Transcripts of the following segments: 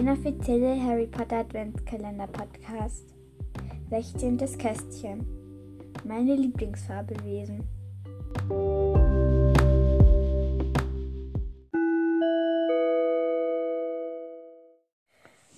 inoffizielle Harry Potter Adventskalender Podcast 16. Kästchen Meine Lieblingsfabelwesen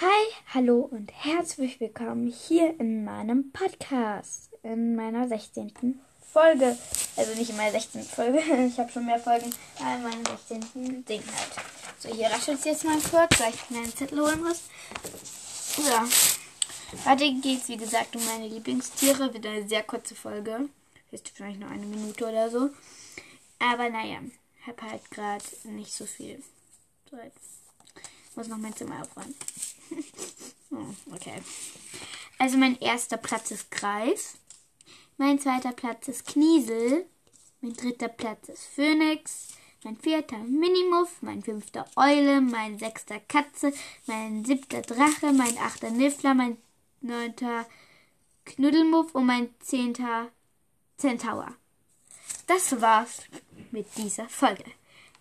Hi, hallo und herzlich willkommen hier in meinem Podcast, in meiner 16. Folge. Also nicht in meiner 16. Folge, ich habe schon mehr Folgen, aber in meinem 16. Ding halt. So, hier raschelt es jetzt mal kurz, weil ich einen Zettel holen muss. Ja. Heute geht es, wie gesagt, um meine Lieblingstiere. Wird eine sehr kurze Folge. Ist vielleicht nur eine Minute oder so. Aber naja, habe halt gerade nicht so viel Zeit. Muss noch mein Zimmer aufräumen. oh, okay. Also mein erster Platz ist Greif. Mein zweiter Platz ist Kniesel. Mein dritter Platz ist Phönix. Mein vierter Minimuff. Mein fünfter Eule. Mein sechster Katze. Mein siebter Drache. Mein achter Niffler. Mein neunter Knuddelmuff. Und mein zehnter Centaur. Das war's mit dieser Folge.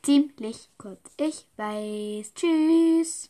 Ziemlich kurz, ich weiß. Tschüss.